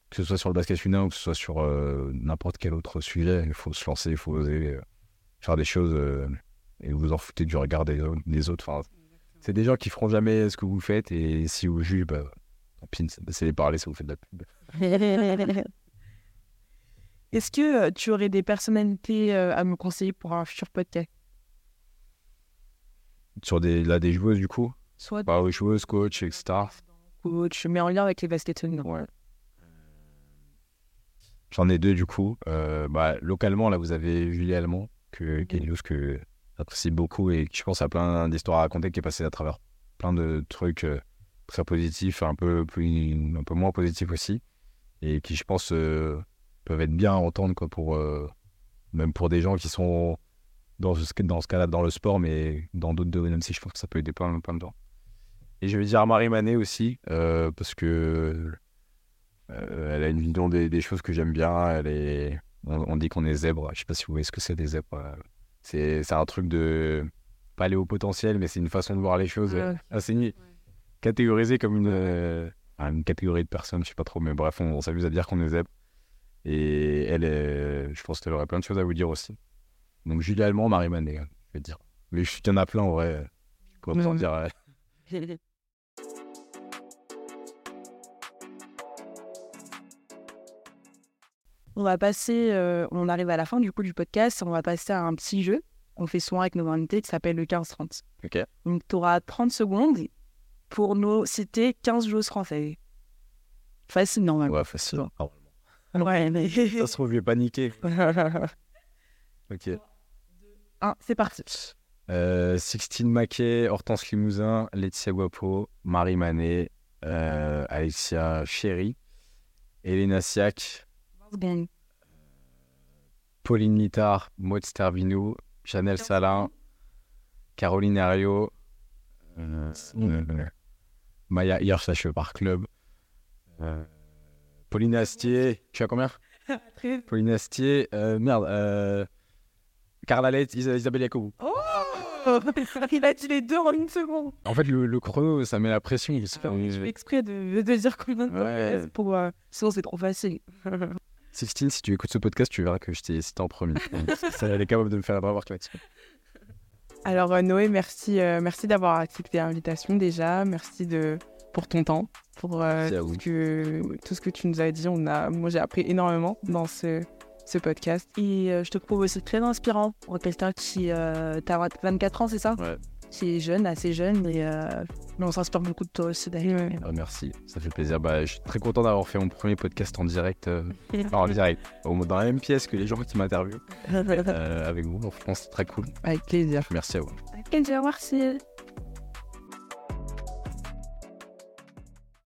que ce soit sur le basket féminin ou que ce soit sur euh, n'importe quel autre sujet, il faut se lancer, il faut oser faire des choses et vous en foutez du regard des, au- des autres. Enfin, c'est des gens qui feront jamais ce que vous faites et si vous jugez, bah, tant pis, c'est les parler, ça vous fait de la pub. est-ce que euh, tu aurais des personnalités euh, à me conseiller pour un futur podcast? Sur des, là, des joueuses, du coup, Soit bah, oui, joueuses, coach, etc. coach, mais en lien avec les féminins. Ouais. J'en ai deux du coup. Euh, bah, localement, là, vous avez Julie Allemand, que, qui est une que j'apprécie beaucoup et qui, je pense, a plein d'histoires à raconter, qui est passée à travers plein de trucs très positifs, un peu, plus, un peu moins positifs aussi, et qui, je pense, euh, peuvent être bien à entendre, quoi, pour, euh, même pour des gens qui sont dans ce, dans ce cas-là dans le sport, mais dans d'autres domaines aussi, je pense que ça peut aider plein, plein de gens. Et je vais dire Marie Manet aussi, euh, parce que euh, elle a une vision des, des choses que j'aime bien. Elle est, on, on dit qu'on est zèbre. Je sais pas si vous voyez ce que c'est des zèbres. C'est, c'est un truc de pas aller au potentiel, mais c'est une façon de voir les choses Ouais. assez ni- catégorisée comme une, euh, une catégorie de personnes. Je sais pas trop, mais bref, on, on s'amuse à dire qu'on est zèbre. Et elle, est- je pense qu'elle aurait plein de choses à vous dire aussi. Donc Julie Allemand, Marie Manet, je vais dire. Mais il y en a plein en vrai. Je pourrais en Ouais. dire. euh, On va passer, euh, on arrive à la fin du coup du podcast, on va passer à un petit jeu qu'on fait souvent avec nos invités qui s'appelle le 15-30. Ok. Donc tu auras 30 secondes pour nous citer 15 joueuses françaises. Facile normalement. Ouais, facile. normalement. Ouais, mais. Ça se trouve, je vais paniquer. Ok. Ah, c'est parti. Euh, Sixtine Maquet, Hortense Limousin, Laetitia Guapo, Marie Manet, euh, Alexia Chéry, Elena Siak, 20 secondes. Pauline Littard, Maud Stervinou, Chanel Salin, Caroline euh, euh, Maya Hirsch, par club, euh, Pauline Astier, suis à combien? Pauline Astier, euh, merde, euh, Carla Lett, Isa- Isabelle Yacoubou. Oh Il a dit les deux en une seconde. En fait, le, le chrono, ça met la pression. fait- Je fais exprès de, de dire combien de Ouais. pour. euh, Sinon, c'est trop facile. Sixtine, si tu écoutes ce podcast, tu verras que je t'ai cité en premier. ça, elle est capable de me faire avoir que Alors euh, Noé, merci, merci d'avoir accepté l'invitation déjà. Merci de pour ton temps, pour euh, tout, ce que, tout ce que tu nous as dit. On a, moi, j'ai appris énormément dans ce, ce podcast. Et euh, je te trouve aussi très inspirant pour quelqu'un qui. Euh, T'as 24 ans, c'est ça? Ouais. Qui est jeune, assez jeune, mais, euh, mais on s'inspire beaucoup de toi aussi d'ailleurs. Ah, merci, ça fait plaisir. Bah, je suis très content d'avoir fait mon premier podcast en direct. euh, en direct, dans la même pièce que les gens qui m'interviewent euh, avec vous. Donc, je pense c'est très cool. Avec plaisir. Merci à vous. Quel merci.